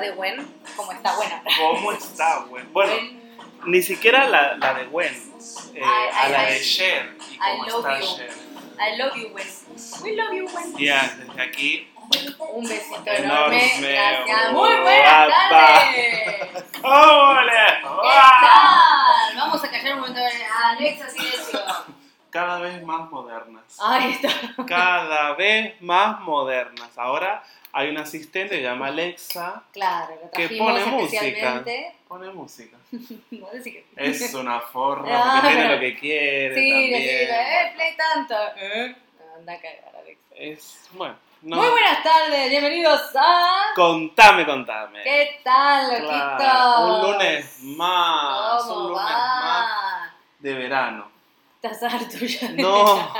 la de Gwen como está buena. ¿Cómo está, Gwen? Bueno, Gwen, ni siquiera la, la de Gwen, eh, I- a I- la I- de Cher. ¿Y cómo love está you. Cher? I love you, Gwen. We love you, Gwen. Ya, desde aquí. Un besito Enorme, enorme. Gracias. Muy buenas tardes. ¡Cómo le ¿Qué va? tal? Vamos a callar un momento. Alexa, silencio. Cada vez más modernas. Ahí está. Cada vez más modernas. Ahora hay un asistente que se llama Alexa. Claro, lo Que pone música. Pone música. No decir que- Es una forra Ah, porque tiene lo que quiere. Sí, también. decirle, eh, play tanto. ¿Eh? Anda a cagar, Alexa. Es, bueno, no. Muy buenas tardes, bienvenidos a. Contame, contame. ¿Qué tal, loquitos? Claro, un lunes más. ¿Cómo Un lunes va? más de verano. ¿Estás harto ya? de No. verano?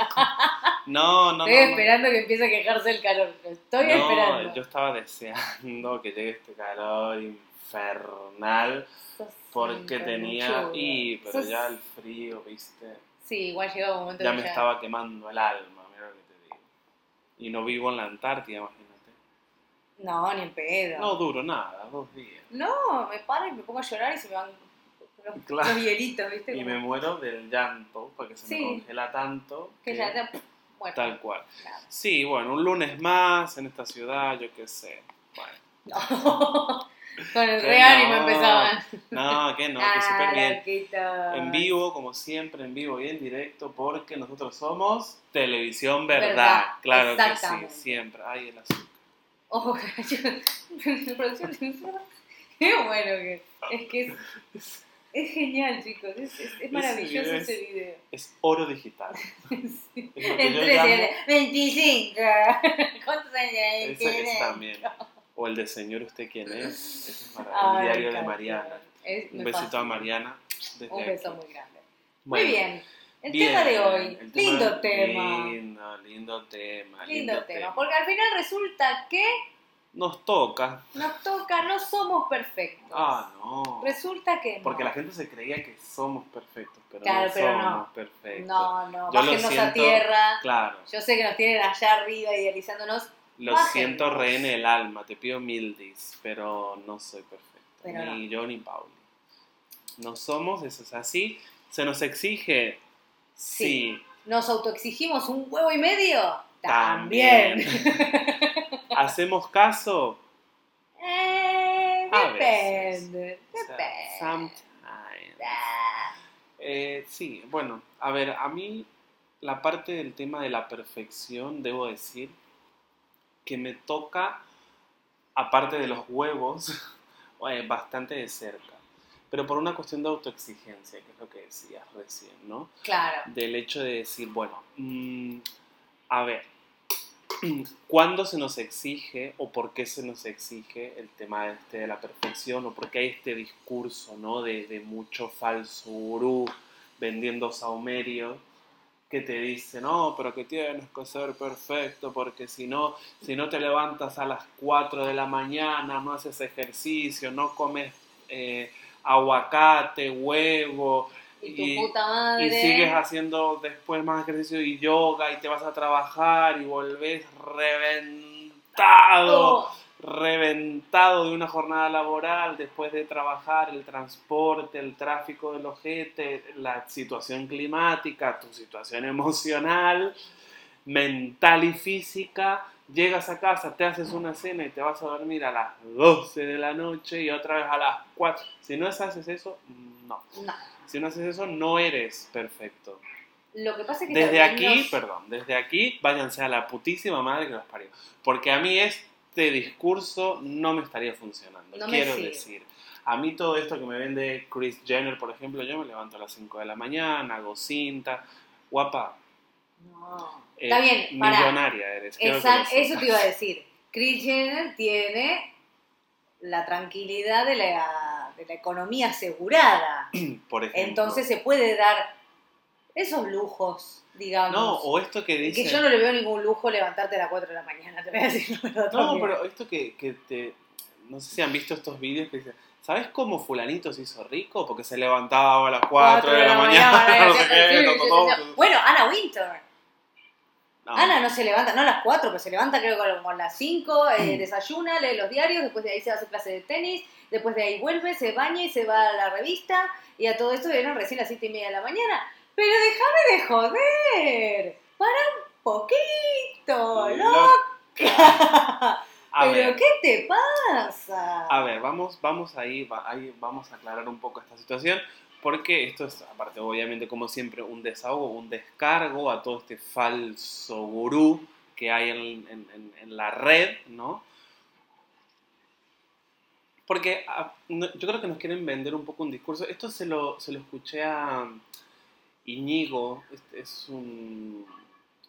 No, no, Estoy no, no. esperando que empiece a quejarse el calor. Lo Estoy no, esperando. yo estaba deseando que llegue este calor infernal Sos porque tenía y pero Sos- ya el frío, ¿viste? Sí, igual llegó un momento Ya que me estaba quemando el alma, mira lo que te digo. Y no vivo en la Antártida, imagínate. No, ni en pedo. No duro nada, dos días. No, me paro y me pongo a llorar y se me van los, Claro. los hielitos, ¿viste? Y me muero del llanto porque se Sí. me congela tanto que ya ya pff, muerto. tal cual. Nada. Sí, bueno, un lunes más en esta ciudad, yo qué sé. Bueno, Con el Que re ánimo no. empezaban. no, que no, que ah, súper bien. loquitos. En vivo, como siempre, en vivo y en directo, porque nosotros somos televisión verdad. Verdad, Claro que sí, siempre. Ay, el azúcar. Ojo, producción Qué bueno que es que es, es genial, chicos. Es, es, es maravilloso ese es- video. Es oro digital. Sí. Yo 13, llamo- 25. ¿Cuántos años Ese, ese tiene? también. O el de señor, ¿usted quién es? Ese es Ay, maravilloso. El diario de. Mariana. Un besito a. Mariana. desde Un beso aquí. muy grande. Bueno, muy bien. El bien, tema de hoy. el lindo tema. Lindo, lindo tema. Lindo, tema. Porque al final resulta que Nos toca. nos toca, no somos perfectos. Ah, no. Resulta que no. Porque la gente se creía que somos perfectos, pero Claro, no pero somos no. perfectos. No, no, Yo bájenos a siento- tierra. Claro, Yo sé que nos tienen allá arriba idealizándonos. lo Bájenos. siento re en el alma, te pido mil dis, pero no soy perfecto. Pero ni yo ni Pauli. No somos, eso es así. ¿Se nos exige? Sí. Sí. ¿Nos autoexigimos un huevo y medio? También. ¿Hacemos caso? Eh, depende. Depende. sometimes. Ah, Eh, sí, bueno, a ver, a mí la parte del tema de la perfección, debo decir, que me toca, aparte de los huevos, eh, bastante de cerca. Pero por una cuestión de autoexigencia, que es lo que decías recién, ¿no? Claro. Del hecho de decir, bueno, mm, a ver, ¿cuándo se nos exige o por qué se nos exige el tema este de la perfección o por qué hay este discurso, ¿no? De, mucho falso gurú vendiendo saumerio que te dice, no, pero que tienes que ser perfecto porque si no, si no te levantas a las 4 de la mañana, no haces ejercicio, no comes eh, aguacate, huevo, Y tu y- puta madre. y sigues haciendo después más ejercicio y yoga y te vas a trabajar y volvés reventado, Oh, reventado de una jornada laboral después de trabajar, el transporte, el tráfico del ojete, la situación climática, tu situación emocional, mental y física. Llegas a casa, te haces una cena y te vas a dormir a las 12 de la noche y otra vez a las 4. Si no haces eso, no. no. Si no haces eso, no eres perfecto. Lo que pasa es que Desde aquí, nos- perdón, desde aquí váyanse a la putísima madre que los parió. Porque a mí este discurso no me estaría funcionando. No quiero decir. A mí todo esto que me vende Chris Jenner, por ejemplo, yo me levanto a las 5 de la mañana, hago cinta. Guapa, No. eh, Está bien, millonaria eres. Esa- eso te iba a decir. Kris Jenner tiene la tranquilidad de la, de la economía asegurada. Por ejemplo. Entonces se puede dar esos lujos, digamos. No, o esto que dice... que yo no le veo ningún lujo levantarte a las 4 de la mañana, te voy a decir la verdad No, también. pero esto que, que te... No sé si han visto estos vídeos que dicen, ¿Sabes cómo fulanito se hizo rico? Porque se levantaba a las 4 de la mañana. no sé qué, todo, todo. Bueno, Ana Winter. No. Ana no se levanta, no a las 4, pero se levanta creo que como a las 5, Mm. eh, desayuna, lee los diarios, después de ahí se va a hacer clase de tenis, después de ahí vuelve, se baña y se va a la revista, y a todo esto vieron recién las 7 y media de la mañana. Pero déjame de joder, para un poquito, loca. A Pero ver, ¿qué te pasa? a ver, vamos, vamos ahí, va- ahí, vamos a aclarar un poco esta situación, porque esto es, aparte, obviamente, como siempre, un desahogo, un descargo a todo este falso gurú que hay en, en- la red, ¿no? Porque ah, yo creo que nos quieren vender un poco un discurso. Esto se lo, se lo escuché a Iñigo, es un,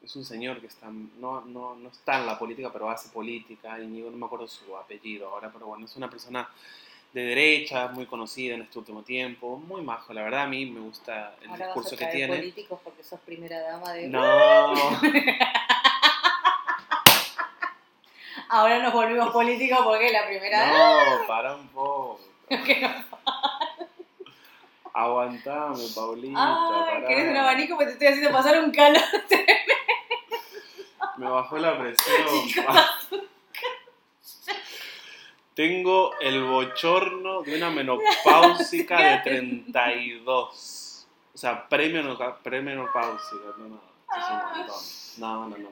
es un señor que está, no, no, no está en la política, pero hace política. Iñigo, no me acuerdo su apellido ahora, pero bueno, es una persona de derecha, muy conocida en este último tiempo, muy majo, la verdad a mí me gusta el Ahora vas discurso a que tiene. políticos porque sos primera dama de... No, Ahora nos volvimos políticos porque es la primera dama. no, para un poco. Aguantame, Paulita. Ay. ¿querés un abanico? Pues te estoy haciendo pasar un calor. Me bajó la presión. Tengo el bochorno de una menopáusica de 32. O sea, premenopáusica. No, no, es un. No, no, no.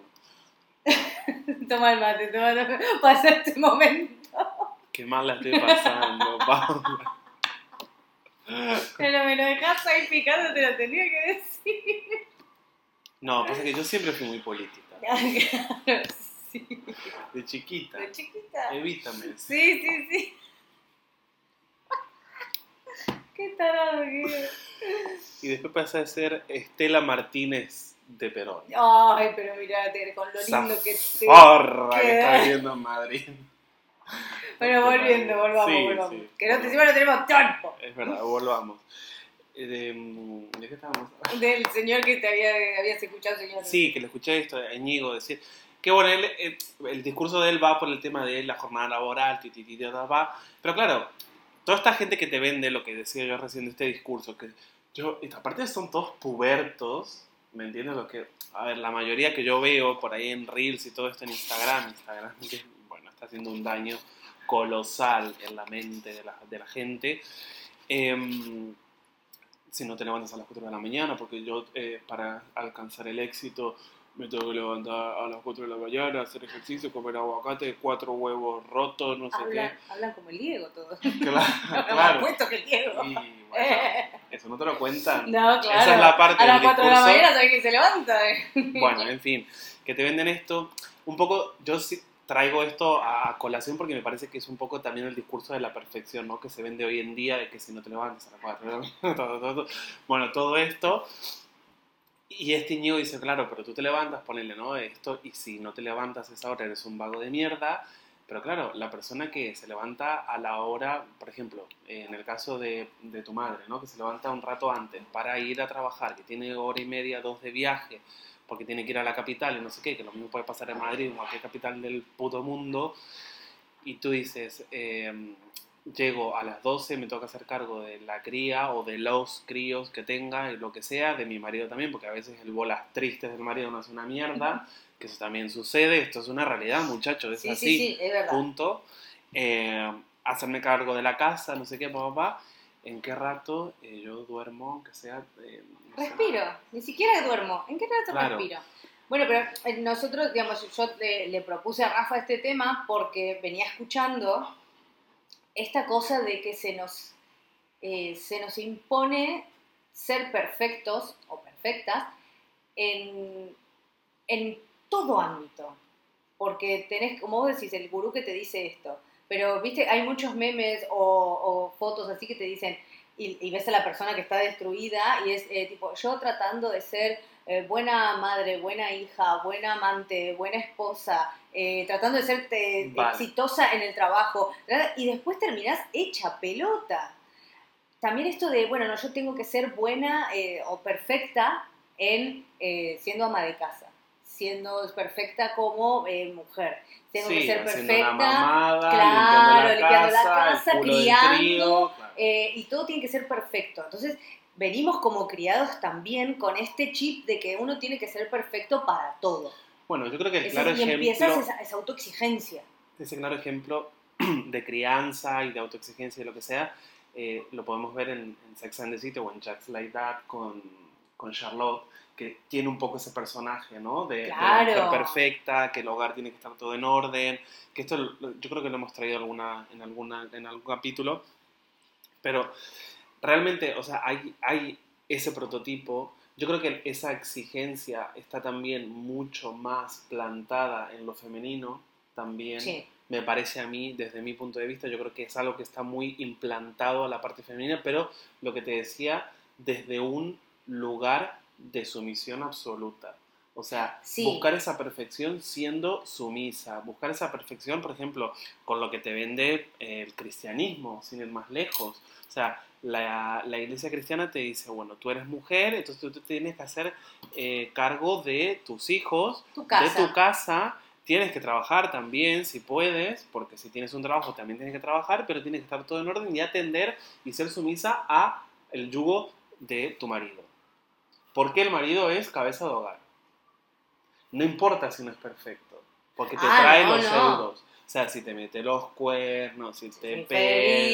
Toma el mate, toma, toma. Pasa este momento. Qué mal la estoy pasando, Paula. Pero me lo dejas ahí picando, te lo tenía que decir. No, pasa que yo siempre fui muy política. sí. De chiquita. De chiquita. Evítame. Sí, sí, sí. Qué tarado que. Y después pasé a ser Estela Martínez de Perón. Ay, pero mirate, con lo Esa lindo que te... forra que está viviendo en Madrid. Bueno, volviendo, volvamos, Sí, volvamos. sí. Que no te no tenemos tiempo. Es verdad, volvamos. Eh, De, mm, ¿de qué estábamos? Del señor que te había, habías escuchado, señor. Sí, que le escuché esto a Íñigo decir que bueno, él, eh, el discurso de él va por el tema de la jornada laboral, ti, ti, ti, va. pero claro, toda esta gente que te vende lo que decía yo recién de este discurso, que yo, aparte son todos pubertos, ¿me entiendes? Lo que, a ver, la mayoría que yo veo por ahí en Reels y todo esto en Instagram, Instagram que, bueno, está haciendo un daño colosal en la mente de la, de la gente. Em, si no te levantas a las 4 de la mañana, porque yo eh, para alcanzar el éxito me tengo que levantar a las 4 de la mañana, hacer ejercicio, comer aguacate, cuatro huevos rotos, no sé Hablan, hablan como el Diego todos. qué. Claro, claro. puesto que el Diego. Y bueno, eso no te lo cuentan. No, claro. Esa es la parte A las del 4 de la mañana sabes que se levanta. Bueno, en fin, que te venden esto. Un poco, yo sí traigo esto a colación porque me parece que es un poco también el discurso de la perfección, ¿no? Que se vende hoy en día, de que si no te levantas a las 4 de la mañana, todo, todo, todo. Bueno, todo esto. Y este niño dice, claro, pero tú te levantas, ponele, ¿no? Esto, y si no te levantas a esa hora eres un vago de mierda. Pero claro, la persona que se levanta a la hora, por ejemplo, en el caso de, de tu madre, ¿no? Que se levanta un rato antes para ir a trabajar, que tiene hora y media, dos de viaje, porque tiene que ir a la capital y no sé qué, que lo mismo puede pasar en Madrid, en cualquier capital del puto mundo, y tú dices, eh, llego a las 12, me toca hacer cargo de la cría o de los críos que tenga, lo que sea, de mi marido también, porque a veces el bolas tristes del marido no es una mierda, que eso también sucede, esto es una realidad, muchachos, es Sí, así, sí, sí, es punto. Eh, hacerme cargo de la casa, no sé qué, papá. ¿En qué rato eh, yo duermo, aunque sea... eh, no Respiro, ni siquiera duermo. ¿En qué rato Claro. respiro? Bueno, pero eh, nosotros, digamos, yo le, le propuse a Rafa este tema porque venía escuchando esta cosa de que se nos, eh, se nos impone ser perfectos o perfectas en, en todo ámbito. Porque tenés, como vos decís, el gurú que te dice esto. Pero, viste, hay muchos memes o, fotos así que te dicen, y, y ves a la persona que está destruida y es eh, tipo, yo tratando de ser eh, buena madre, buena hija, buena amante, buena esposa, eh, tratando de ser Vale. exitosa en el trabajo, y después terminás hecha pelota. También esto de, bueno, no, yo tengo que ser buena eh, o perfecta en siendo ama de casa. siendo perfecta como mujer. Tengo Sí, que ser perfecta. mamada, claro, limpiando la casa, casa, culo del criando, trío, claro. y todo tiene que ser perfecto. Entonces, venimos como criados también con este chip de que uno tiene que ser perfecto para todo. Bueno, yo creo que el Ese- claro y ejemplo, empiezas esa, esa autoexigencia. ese claro ejemplo de crianza y de autoexigencia y lo que sea, eh, lo podemos ver en, en Sex and the City o en Just Like That con, con Charlotte, que tiene un poco ese personaje, ¿no? De, de la Claro. mujer perfecta, que el hogar tiene que estar todo en orden, que esto yo creo que lo hemos traído alguna, en, alguna, en algún capítulo, pero realmente, o sea, hay, hay ese prototipo. Yo creo que esa exigencia está también mucho más plantada en lo femenino, también Sí. me parece a mí, desde mi punto de vista, yo creo que es algo que está muy implantado a la parte femenina, pero lo que te decía, desde un lugar de sumisión absoluta. O sea, Sí. buscar esa perfección siendo sumisa, buscar esa perfección, por ejemplo, con lo que te vende el cristianismo, sin ir más lejos. O sea, la, la iglesia cristiana te dice, bueno, tú eres mujer, entonces tú te tienes que hacer eh, cargo de tus hijos, Tu de tu casa. Tienes que trabajar también, si puedes, porque si tienes un trabajo también tienes que trabajar, pero tienes que estar todo en orden y atender y ser sumisa a el yugo de tu marido. Porque el marido es cabeza de hogar. No importa si no es perfecto, porque te Ah, trae no, los no. euros. O sea, si te mete los cuernos, si te Infeliz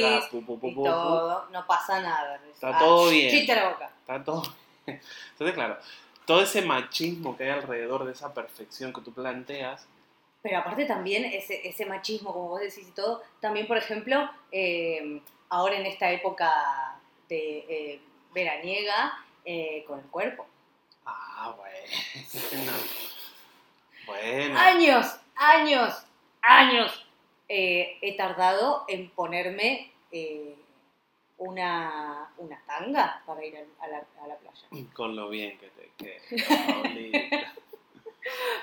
pega, pu, pu, pu, y todo, no pasa nada. Está todo bien. Chiste la boca. Está todo. Entonces, claro, todo ese machismo que hay alrededor de esa perfección que tú planteas, Pero aparte también ese, ese machismo, como vos decís y todo, también, por ejemplo, eh, ahora en esta época de eh, veraniega, eh, con el cuerpo. Ah, bueno. Bueno. Años, años, años eh, he tardado en ponerme eh, una, una tanga para ir a la, a la playa. Con lo bien que te queda.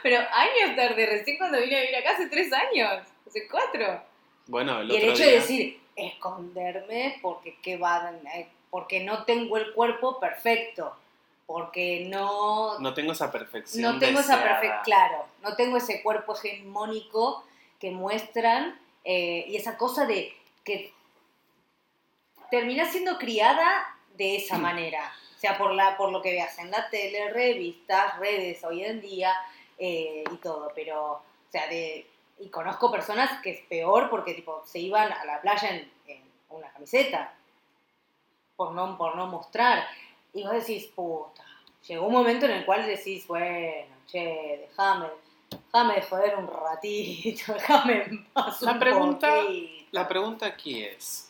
Pero años tardé, recién cuando vine a vivir acá hace tres años, hace cuatro. Bueno, el Y el otro hecho día. de decir, esconderme porque, ¿qué va? Eh, porque no tengo el cuerpo perfecto, porque no, No tengo esa perfección. no tengo esa perfecta, claro, no tengo ese cuerpo hegemónico que muestran eh, y esa cosa de que termina siendo criada de esa manera, o sea, por, la, por lo que veas en la tele, revistas, redes hoy en día eh, y todo, pero, o sea, de, y conozco personas que es peor porque tipo se iban a la playa en, en una camiseta por no, por no mostrar. Y vos decís, puta, llegó un momento en el cual decís, bueno, che, déjame, déjame de joder un ratito, déjame en paz La un pregunta- poquito. La pregunta aquí es: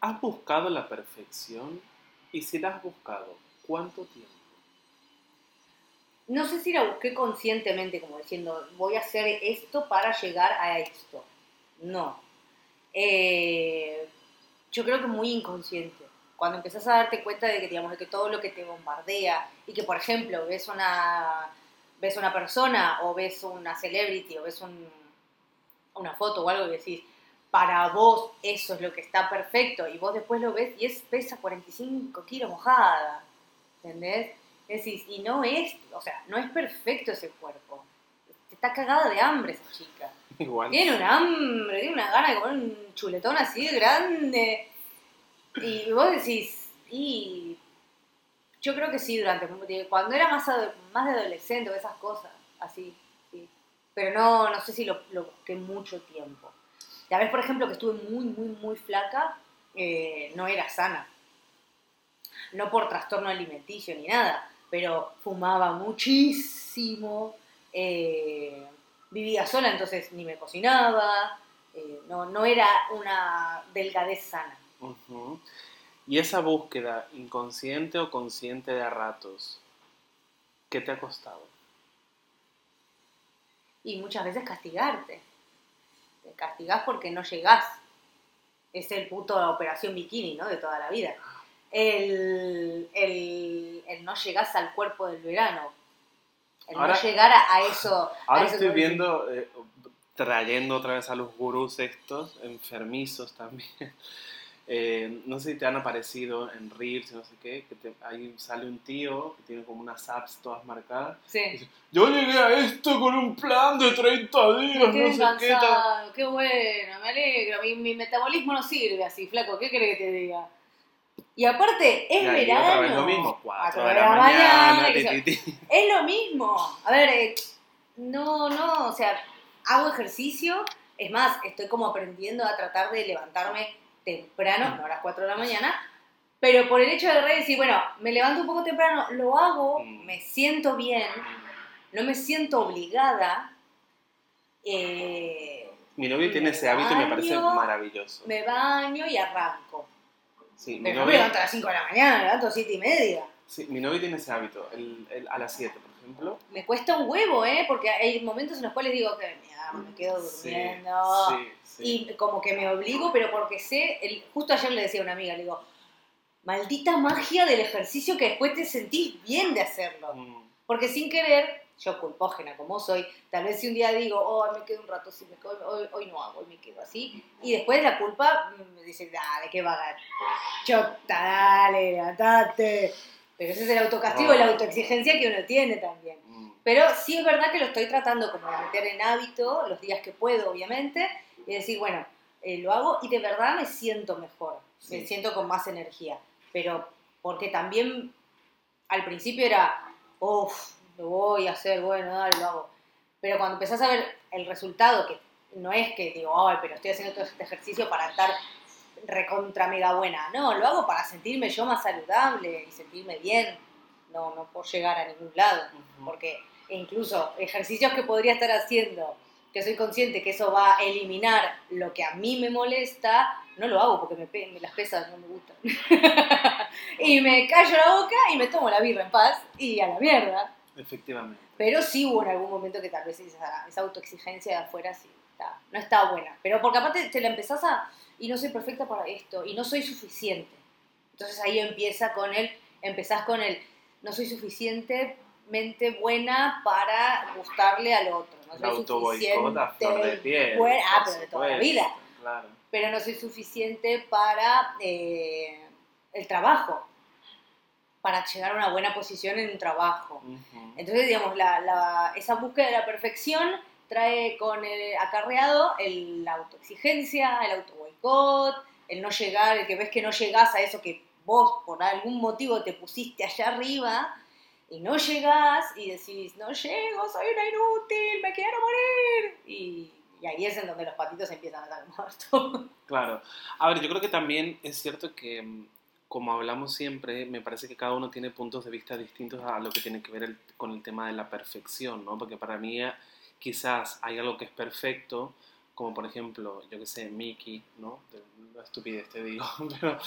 ¿has buscado la perfección? Y si la has buscado, ¿cuánto tiempo? No sé si la busqué conscientemente, como diciendo, voy a hacer esto para llegar a esto. No. Eh, yo creo que muy inconsciente. Cuando empezás a darte cuenta de que, digamos, de que todo lo que te bombardea y que, por ejemplo, ves una, ves una persona o ves una celebrity o ves un- una foto o algo y decís, para vos eso es lo que está perfecto y vos después lo ves y es pesa 45 kilos mojada. ¿Entendés? Decís, y no es, o sea, no es perfecto ese cuerpo. Está cagada de hambre esa chica. Igual. Tiene un hambre, tiene una gana de comer un chuletón así de grande. Y vos decís, y yo creo que sí, durante cuando era más, más de adolescente o esas cosas, así, sí. Pero no, no sé si lo, lo busqué mucho tiempo. La vez, por ejemplo, que estuve muy, muy, muy flaca, eh, no era sana. No por trastorno alimenticio ni nada, pero fumaba muchísimo, eh, vivía sola, entonces ni me cocinaba, eh, no, no era una delgadez sana. Ujú. Y esa búsqueda, inconsciente o consciente de a ratos, ¿qué te ha costado? Y muchas veces castigarte. Te castigás porque no llegás. Es el puto de operación bikini, ¿no? De toda la vida. El, el, el no llegás al cuerpo del verano. El Ahora- no llegar a, a eso. a Ahora eso estoy viendo, eh, trayendo otra vez a los gurús estos, enfermizos también, eh, no sé si te han aparecido en Reels, no sé qué, que te- ahí sale un tío que tiene como unas apps todas marcadas. Sí. Dice, Yo llegué a esto con un plan de 30 días, Qué no sé qué. tal". cansado, qué bueno, me alegro. Mi, mi metabolismo no sirve así, flaco, ¿qué querés que te diga? Y aparte, es Y ahí verano. otra vez lo mismo, 4 Cuatro de la mañana, ti, ti, ti. Es lo mismo. A ver, eh, no, no, o sea, hago ejercicio. Es más, estoy como aprendiendo a tratar de levantarme temprano, no a las 4 de la mañana, pero por el hecho de decir, bueno, me levanto un poco temprano, lo hago, Mm. me siento bien, no me siento obligada. eh, Mi novio tiene ese hábito y me parece maravilloso. me baño y arranco. Sí, mi me levanto a las 5 de la mañana, me levanto a 7 y media. sí, mi novio tiene ese hábito, el- el- a las 7, por ejemplo. Me cuesta un huevo, ¿eh? Porque hay momentos en los cuales digo que me quedo durmiendo. sí, sí. Y como que me obligo, pero porque sé, el- justo ayer le decía a una amiga, le digo, maldita magia del ejercicio que después te sentís bien de hacerlo. Mm, Porque sin querer, yo culpógena como soy, tal vez si un día digo, oh, me quedo un rato, sí, me quedo- hoy, hoy no hago, hoy me quedo así, y después la culpa mm, me dice, dale, qué vaga, chota, dale, levantate. Pero ese es el autocastigo y la Ah. autoexigencia que uno tiene también. mm. Pero sí es verdad que lo estoy tratando como de meter en hábito los días que puedo, obviamente, y decir, bueno, eh, lo hago y de verdad me siento mejor, me siento con más energía. Pero porque también al principio era, uff, lo voy a hacer, bueno, dale, lo hago. Pero cuando empezás a ver el resultado, que no es que digo, ay, pero estoy haciendo todo este ejercicio para estar recontra mega buena. No, lo hago para sentirme yo más saludable y sentirme bien. No, no puedo llegar a ningún lado Ujú. porque incluso ejercicios que podría estar haciendo, que soy consciente que eso va a eliminar lo que a mí me molesta, no lo hago porque me, me las pesas no me gustan. y me callo la boca y me tomo la birra en paz y a la mierda. Efectivamente. Pero sí hubo en algún momento que tal vez esa, esa autoexigencia de afuera sí está, no está buena. Pero porque aparte te la empezás a, y no soy perfecta para esto, y no soy suficiente. Entonces ahí empieza con el, empezás con el, no soy suficientemente buena para gustarle al otro. No soy autoboicot a flor de piel. buena, ah, pero de toda la vida. Claro. Pero no soy suficiente para eh, el trabajo, para llegar a una buena posición en un trabajo. Ujú. Entonces, digamos, la, la- esa búsqueda de la perfección trae con el acarreado el- la autoexigencia, el autoboicot, el no llegar, el que ves que no llegás a eso que vos por algún motivo te pusiste allá arriba y no llegás y decís, no llego, soy una inútil, me quiero morir. Y, y ahí es en donde los patitos empiezan a estar muertos. Claro. A ver, yo creo que también es cierto que, como hablamos siempre, me parece que cada uno tiene puntos de vista distintos a lo que tiene que ver el- con el tema de la perfección, ¿no? Porque para mí quizás hay algo que es perfecto, como por ejemplo, yo que sé, Mickey, ¿no? La estupidez te digo, pero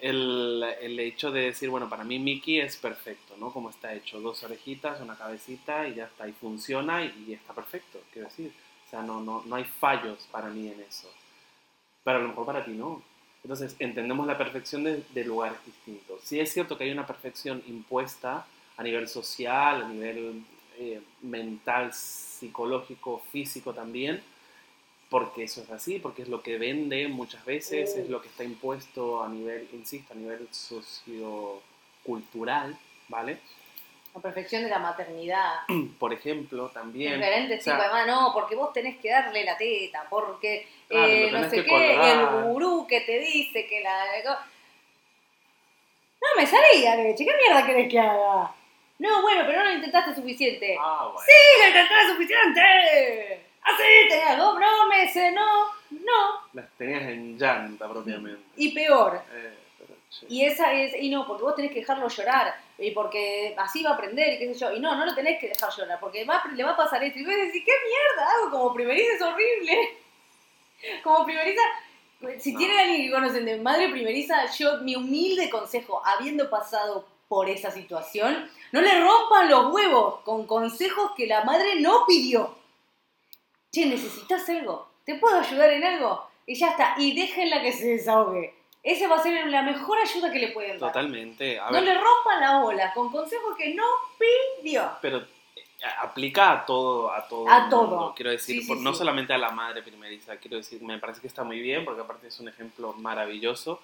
el, el hecho de decir, bueno, para mí Mickey es perfecto, ¿no? Como está hecho, dos orejitas, una cabecita y ya está, y funciona y, y está perfecto, quiero decir. O sea, no, no, no hay fallos para mí en eso pero a lo mejor para ti no. Entonces, entendemos la perfección de, de lugares distintos. Sí es cierto que hay una perfección impuesta a nivel social, a nivel eh, mental, psicológico, físico también, porque eso es así, porque es lo que vende muchas veces, es lo que está impuesto a nivel, insisto, a nivel sociocultural, ¿vale? La perfección de la maternidad. Por ejemplo, también... Diferente, o sea, además, no, porque vos tenés que darle la teta, porque Claro, eh, no sé qué, colgar. el gurú que te dice que la... No me salía ¿qué mierda querés que haga? No, bueno, pero no lo intentaste suficiente. Ah, bueno. ¡Sí, lo intentaste suficiente! Así tenías dos, meses, no, no. Las tenías en llanta propiamente. Y peor, Eh, pero. Y esa es, y no, porque vos tenés que dejarlo llorar, y porque así va a aprender, y qué sé yo, y no, no lo tenés que dejar llorar, porque va, le va a pasar esto, y vos decís, ¿qué mierda hago? Como primeriza es horrible. Como primeriza, si No. tienen alguien que conocen de madre primeriza, yo, mi humilde consejo, habiendo pasado por esa situación, no le rompan los huevos con consejos que la madre no pidió. Che, ¿necesitas algo? ¿Te puedo ayudar en algo? Y ya está, y déjenla que se desahogue. Esa va a ser la mejor ayuda que le pueden dar. Totalmente. A No ver, le rompan la bola con consejos que no pidió. pero aplica a todo, a todo. A todo. mundo, quiero decir, Sí, sí, por- no sí. solamente a la madre primeriza, quiero decir, me parece que está muy bien, porque aparte es un ejemplo maravilloso.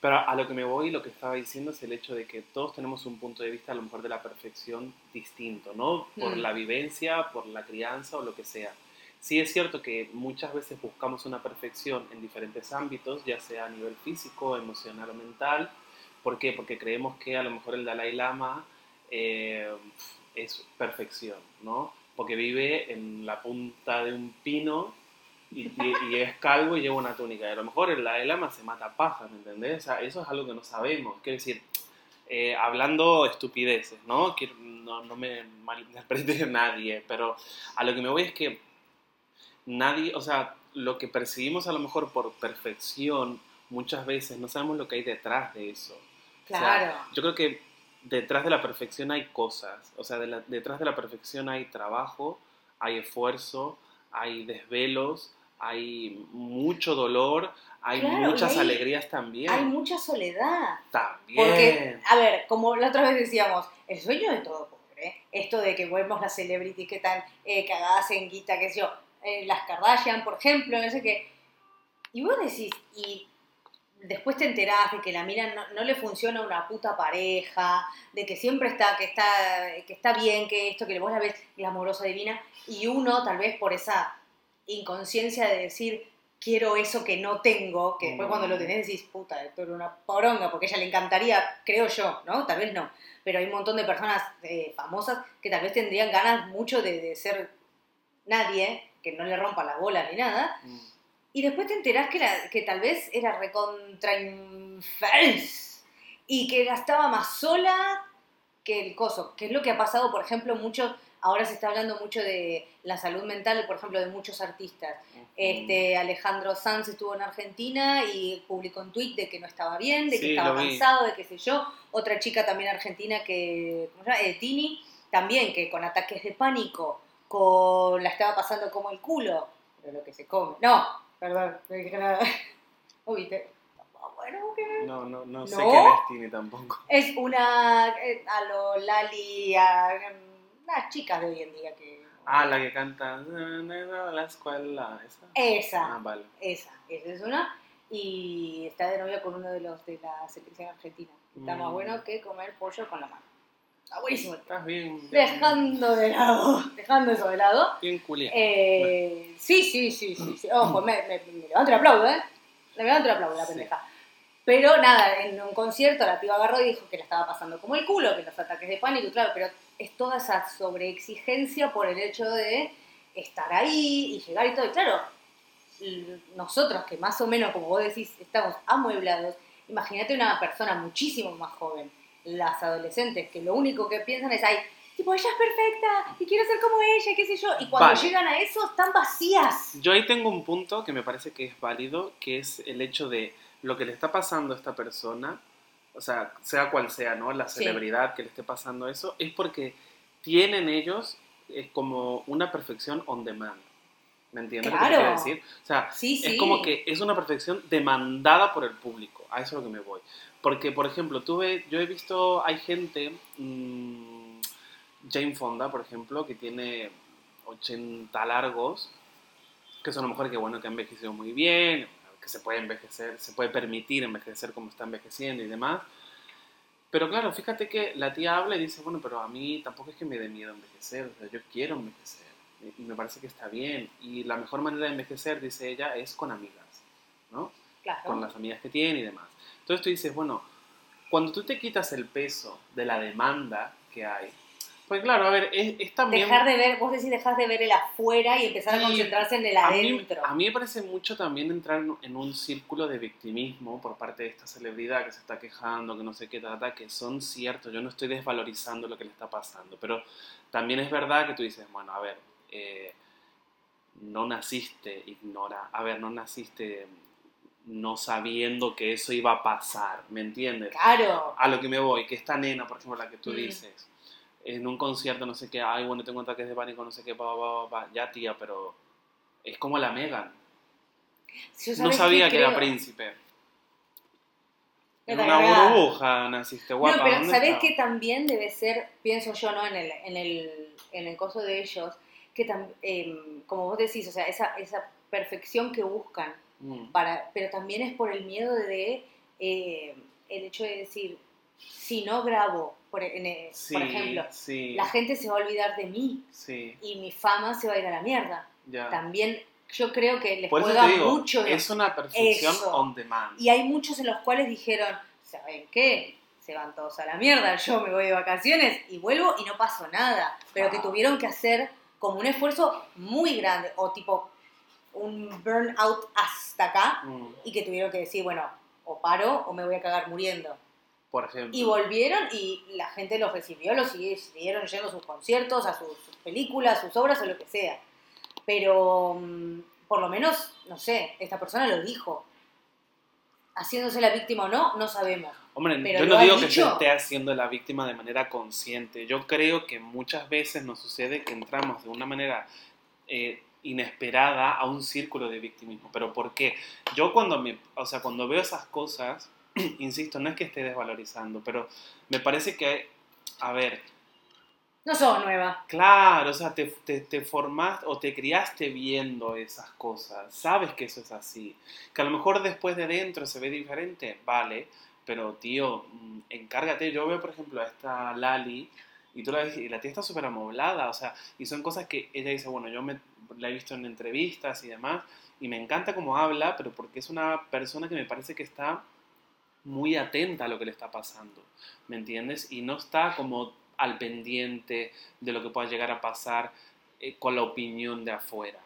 Pero a lo que me voy, lo que estaba diciendo es el hecho de que todos tenemos un punto de vista a lo mejor de la perfección distinto, ¿no? Por Mm. la vivencia, por la crianza o lo que sea. Sí es cierto que muchas veces buscamos una perfección en diferentes ámbitos, ya sea a nivel físico, emocional o mental. ¿Por qué? Porque creemos que a lo mejor el Dalai Lama eh, es perfección, ¿no? Porque vive en la punta de un pino y, y- es calvo y lleva una túnica. Y a lo mejor el Dalai Lama se mata paja, ¿me entendés? O sea, eso es algo que no sabemos. Quiero decir, eh, hablando estupideces, ¿no? Que no, no me malinterprete nadie, pero a lo que me voy es que nadie, o sea, lo que percibimos a lo mejor por perfección, muchas veces no sabemos lo que hay detrás de eso. O sea, Claro. yo creo que detrás de la perfección hay cosas, o sea, de la- detrás de la perfección hay trabajo, hay esfuerzo, hay desvelos, hay mucho dolor, hay Claro, muchas hay- alegrías también. Hay mucha soledad. También. Porque, a ver, como la otra vez decíamos, el sueño de todo pobre, esto de que vemos las celebrities que están eh, cagadas en guita, qué sé yo, eh, las Kardashian, por ejemplo, no sé qué. Y vos decís, y después te enterás de que la mina no, no le funciona una puta pareja, de que siempre está, que está, que está bien, que esto, que vos la ves glamorosa, divina, y uno tal vez por esa inconsciencia de decir, quiero eso que no tengo, que después Mm. cuando lo tenés decís, puta, esto era una poronga, porque a ella le encantaría, creo yo, ¿no? Tal vez no, pero hay un montón de personas eh, famosas que tal vez tendrían ganas mucho de, de ser nadie, que no le rompa la bola ni nada, Mm. y después te enterás que, que tal vez era recontra y que estaba más sola que el coso, que es lo que ha pasado, por ejemplo, mucho, ahora se está hablando mucho de la salud mental, por ejemplo, de muchos artistas. Este, Alejandro Sanz estuvo en Argentina y publicó un tuit de que no estaba bien, de que Sí, estaba cansado, de qué sé yo. Otra chica también argentina que, ¿cómo se llama? Eh, Tini, también que con ataques de pánico, con la estaba pasando como el culo, pero lo que se come. No, perdón, no dije nada. Uy, te... No, no, no sé ¿No? quién es Tini tampoco. Es una, eh, a lo Lali, a las chicas de hoy en día que... Ah, la que canta "Na, na, na, la escuela, esa. Esa. Ah, vale. Esa, esa es una. Y está de novia con uno de los de la selección argentina. Está más Mm. bueno que comer pollo con la mano. Está buenísimo. Estás bien. Dejando de lado, dejando eso de lado. Bien culia. Eh, sí, sí, sí, sí, sí. Ojo, me, me, me levanto el aplauso, ¿eh? Me levanto el aplauso, la Sí. pendeja. Pero nada, en un concierto la piba agarró y dijo que la estaba pasando como el culo, que los ataques de pánico, claro, pero es toda esa sobreexigencia por el hecho de estar ahí y llegar y todo. Y claro, nosotros que más o menos, como vos decís, estamos amueblados, imagínate una persona muchísimo más joven, las adolescentes, que lo único que piensan es, ay, tipo, ella es perfecta y quiero ser como ella, qué sé yo. Y cuando Vale. llegan a eso, están vacías. Yo ahí tengo un punto que me parece que es válido, que es el hecho de lo que le está pasando a esta persona, o sea, sea cual sea, ¿no? La Sí. celebridad que le esté pasando eso, es porque tienen ellos eh, como una perfección on demand. ¿Me entiendes lo que te Claro. quiero decir? O sea, Sí, sí. es como que es una perfección demandada por el público. A eso es lo que me voy. Porque, por ejemplo, tuve, yo he visto, hay gente, mm, Jane Fonda, por ejemplo, que tiene 80 largos, que son a lo mejor que, bueno, que ha envejecido muy bien, se puede envejecer, se puede permitir envejecer como está envejeciendo y demás. Pero claro, fíjate que la tía habla y dice, bueno, pero a mí tampoco es que me dé miedo envejecer, o sea, yo quiero envejecer y me parece que está bien. Y la mejor manera de envejecer, dice ella, es con amigas, ¿no? Claro. Con las amigas que tiene y demás. Entonces tú dices, bueno, cuando tú te quitas el peso de la demanda que hay, pues claro, a ver, es, es también... Dejar de ver, vos decís, dejas de ver el afuera y empezar a concentrarse en el a mí, adentro. a mí me parece mucho también entrar en- en un círculo de victimismo por parte de esta celebridad que se está quejando, que no sé qué, trata, que son ciertos. Yo no estoy desvalorizando lo que le está pasando, pero también es verdad que tú dices, bueno, a ver, eh, no naciste ignora, a ver, no naciste no sabiendo que eso iba a pasar, ¿me entiendes? Claro. A lo que me voy, que esta nena, por ejemplo, la que tú Mm. dices, en un concierto, no sé qué, ay, bueno, tengo ataques de pánico, no sé qué, pa, pa, pa, pa, ya tía, pero es como la Megan. No ¿sabes sabía que era príncipe. En una burbuja naciste guapa. no, pero ¿dónde ¿sabés está? que también debe ser, pienso yo, ¿no? En el, en el, en el coso de ellos, que tam- em, como vos decís, o sea, esa, esa perfección que buscan, Mm, para, pero también es por el miedo de eh, el hecho de decir, si no grabo, por, en, eh, sí, por ejemplo, sí, la gente se va a olvidar de mí sí, y mi fama se va a ir a la mierda. ya. También yo creo que les Por juega digo, mucho. es una perfección Eso. on demand. Y hay muchos en los cuales dijeron, ¿saben qué? Se van todos a la mierda, yo me voy de vacaciones y vuelvo y no pasó nada. Pero que tuvieron que hacer como un esfuerzo muy grande o tipo un burnout hasta acá Mm, y que tuvieron que decir, bueno, o paro o me voy a cagar muriendo. Por ejemplo. Y volvieron y la gente los recibió, los siguieron yendo a sus conciertos, a sus, películas, sus obras o lo que sea. Pero mm, por lo menos, no sé, esta persona lo dijo. Haciéndose la víctima o no, no sabemos. Hombre, Pero yo no digo que se dicho. esté haciendo la víctima de manera consciente. Yo creo que muchas veces nos sucede que entramos de una manera eh, inesperada a un círculo de victimismo. ¿Pero por qué? Yo cuando, me, o sea, cuando veo esas cosas, insisto, no es que esté desvalorizando, pero me parece que, a ver, No sos nueva. Claro, o sea, te, te, te formaste o te criaste viendo esas cosas, sabes que eso es así. Que a lo mejor después de dentro se ve diferente, vale, pero tío, mm, encárgate. Yo veo, por ejemplo, a esta Lali y tú la ves y la tía está súper amoblada, o sea, y son cosas que ella dice, bueno, yo me, la he visto en entrevistas y demás, y me encanta cómo habla, pero porque es una persona que me parece que está muy atenta a lo que le está pasando, ¿me entiendes? Y no está como al pendiente de lo que pueda llegar a pasar eh, con la opinión de afuera.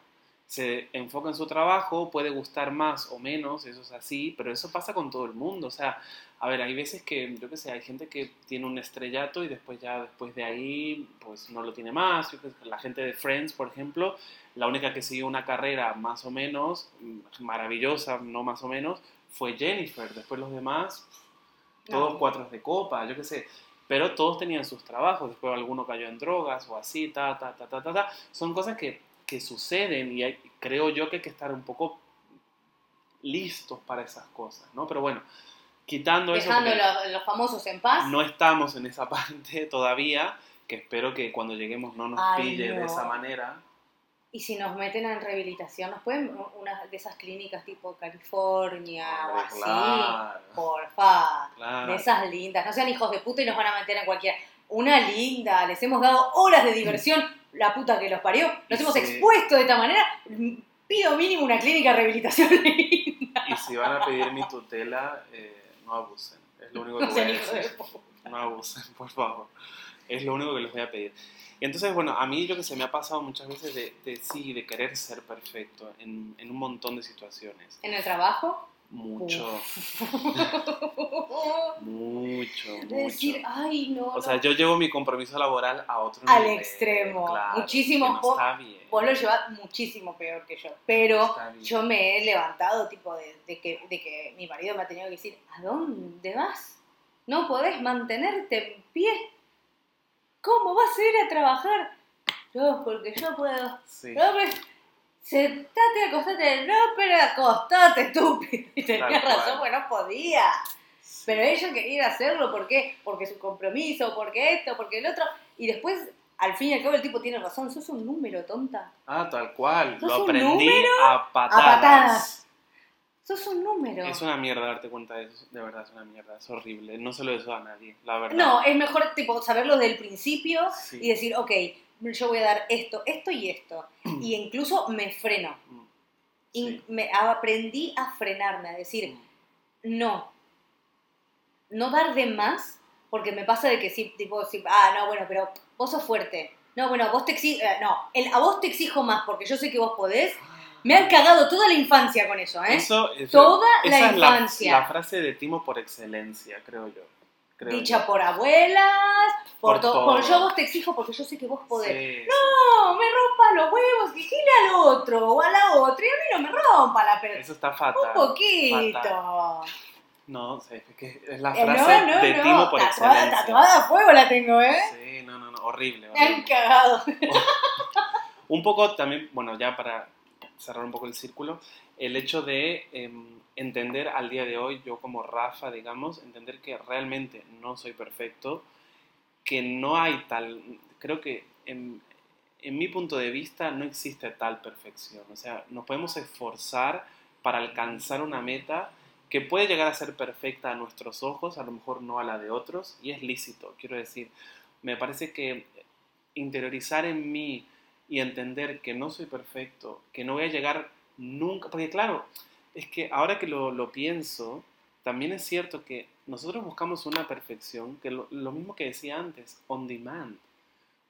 Se enfoca en su trabajo, puede gustar más o menos, eso es así, pero eso pasa con todo el mundo. O sea, a ver, hay veces que, yo qué sé, hay gente que tiene un estrellato y después ya, después de ahí, pues no lo tiene más. La gente de Friends, por ejemplo, la única que siguió una carrera más o menos, mm, maravillosa, no más o menos, fue Jennifer. Después los demás, todos No. cuatro de copa, yo qué sé. Pero todos tenían sus trabajos, después alguno cayó en drogas o así, ta, ta, ta, ta, ta, ta. Son cosas que, que suceden y hay- creo yo que hay que estar un poco listos para esas cosas, ¿no? Pero bueno, quitando eso, Dejando los, famosos en paz. no estamos en esa parte todavía, que espero que cuando lleguemos no nos Ay, pille de esa manera. Y si nos meten en rehabilitación, nos pueden una de esas clínicas tipo California o así. claro, Porfa. claro. De esas lindas. No sean hijos de puta y nos van a meter en cualquiera. Una linda. Les hemos dado horas de diversión. La puta que los parió. Nos Y hemos sí. expuesto de esta manera. Pido mínimo una clínica de rehabilitación. Y si van a pedir mi tutela, eh, no abusen. Es lo único que No voy a de decir. No abusen, por favor. Es lo único que les voy a pedir. Y entonces, bueno, a mí yo que sé, me ha pasado muchas veces de, de sí, de querer ser perfecto en, en un montón de situaciones. En el trabajo. Mucho, mucho, De mucho. decir, ay, no. O no. sea, yo llevo mi compromiso laboral a otro Al nivel. extremo. claro, Muchísimo no está bien. Vos lo llevas muchísimo peor que yo. Pero yo me he levantado, tipo, de, de que, de que mi marido me ha tenido que decir, ¿a dónde vas? No podés mantenerte en pie. ¿Cómo vas a ir a trabajar? No, porque yo puedo. Sí. No, pero sentate, acostate. No, pero acostate, estúpido. Y tenía Tal razón, porque no podía. Pero ella quería hacerlo, ¿por qué? Porque su compromiso, porque esto, porque el otro. Y después, al fin y al cabo, el tipo tiene razón. Sos un número, tonta. Ah, tal cual. ¿Sos Lo un aprendí número? a patadas. A patadas. Sos un número. Es una mierda darte cuenta de eso. De verdad, es una mierda. Es horrible. No se lo deseo a nadie, la verdad. No, es mejor tipo saberlo desde el principio Sí. y decir, ok, yo voy a dar esto, esto y esto. y incluso me freno. Mm, Y me aprendí a frenarme, a decir, Mm. no. No dar de más, porque me pasa de que sí, tipo, sí, ah, no, bueno, pero vos sos fuerte. No, bueno, vos te exijo, no, el, a vos te exijo más porque yo sé que vos podés. Me han cagado toda la infancia con eso, ¿eh? Eso, Toda la esa es la, infancia. la frase de Timo por excelencia, creo yo. Creo Dicha yo. por abuelas, por, Por todo. todo. Por yo vos te exijo porque yo sé que vos podés. Sí, No, me rompa los huevos, dijile al otro o a la otra y a mí no me rompa la pelota. Eso está fatal. Un poquito. fatal. No, es que es la Eh, frase no, no, de no, Timo por tatuada, excelencia. tatuada a fuego la tengo, ¿eh? Sí, no, no, no, horrible. Me han horrible. cagado. Un poco también, bueno, ya para cerrar un poco el círculo, el hecho de em, entender al día de hoy, yo como Rafa, digamos, entender que realmente no soy perfecto, que no hay tal, creo que en, en mi punto de vista no existe tal perfección, o sea, nos podemos esforzar para alcanzar una meta que puede llegar a ser perfecta a nuestros ojos, a lo mejor no a la de otros, y es lícito, quiero decir, me parece que interiorizar en mí y entender que no soy perfecto, que no voy a llegar nunca, porque claro, es que ahora que lo, lo pienso, también es cierto que nosotros buscamos una perfección, que lo, lo mismo que decía antes, on demand.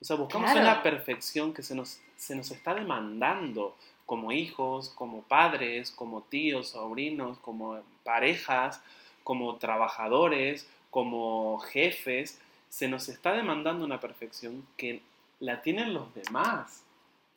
O sea, buscamos Claro. una perfección que se nos, se nos está demandando como hijos, como padres, como tíos, sobrinos, como parejas, como trabajadores, como jefes. Se nos está demandando una perfección que la tienen los demás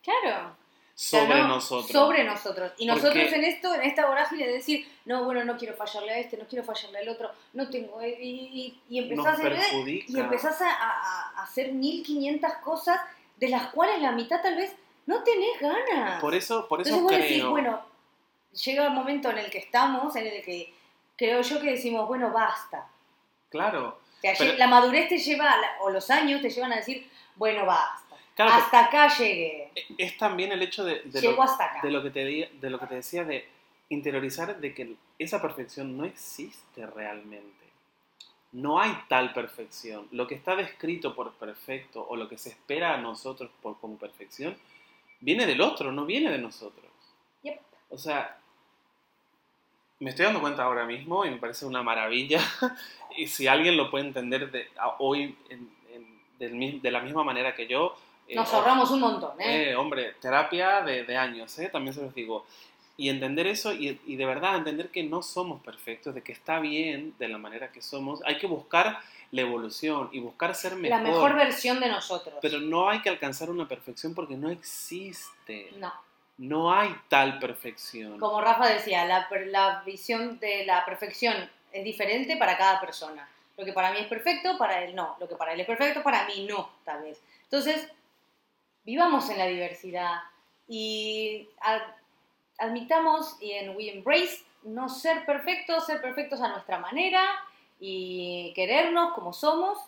Claro. O sea, sobre no, nosotros. Sobre nosotros. Y Porque- nosotros en esto, en esta vorágine de decir, no, bueno, no quiero fallarle a este, no quiero fallarle al otro, no tengo. Y, y, y nos empezás, a, y empezás a, a- a hacer 1500 cosas de las cuales la mitad tal vez no tenés ganas. Por eso, por eso Entonces vos creo. decís, bueno, llega el momento en el que estamos, en el que creo yo que decimos, bueno, basta. Claro. Pero- la madurez te lleva, o los años te llevan a decir, bueno, basta. Claro, hasta acá llegué. es también el hecho de, de Llego lo, hasta acá. de lo que te di- de lo que te decía de interiorizar de que esa perfección no existe realmente. No hay tal perfección. Lo que está descrito por perfecto o lo que se espera a nosotros por, como perfección viene del otro, no viene de nosotros. Yep. O sea, me estoy dando cuenta ahora mismo y me parece una maravilla. y si alguien lo puede entender de, a- hoy en- en- del de la misma manera que yo, eh, Nos ahorramos un montón, ¿eh? eh, hombre, terapia de, de años, ¿eh? también se los digo. Y entender eso y, y de verdad entender que no somos perfectos, de que está bien de la manera que somos. Hay que buscar la evolución y buscar ser mejor. La mejor versión de nosotros. pero no hay que alcanzar una perfección porque no existe. no. No hay tal perfección. Como Rafa decía, la, visión de la perfección es diferente para cada persona. Lo que para mí es perfecto, para él no. Lo que para él es perfecto, para mí no, tal vez. Entonces, vivamos en la diversidad y ad- admitamos y en We Embrace no ser perfectos, ser perfectos a nuestra manera y querernos como somos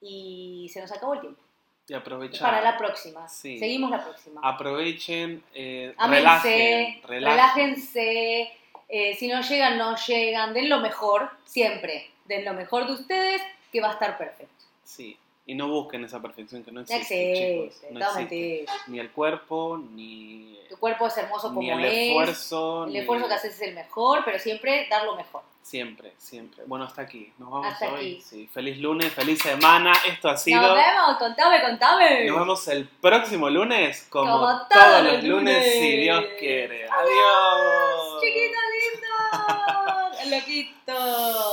y se nos acabó el tiempo. Y aprovechar. Para la próxima. Sí. Seguimos la próxima. Aprovechen, eh, relajen. relájense, eh, si no llegan, no llegan, den lo mejor, siempre, den lo mejor de ustedes, que va a estar perfecto. Sí. Y no busquen esa perfección que no No existe, chicos. No existe. Ni el cuerpo, ni, Tu cuerpo es hermoso como ni el es, esfuerzo. el ni- esfuerzo que haces es el mejor, pero siempre dar lo mejor. Siempre, siempre. Bueno, hasta aquí. Nos vamos Hasta hoy. aquí. Sí. Feliz lunes, feliz semana. Esto ha sido. Nos vemos, contame, contame. Nos vemos el próximo lunes, como, Como todos, todos los lunes, lunes. si Dios quiere. Adiós. Chiquito lindo, loquito.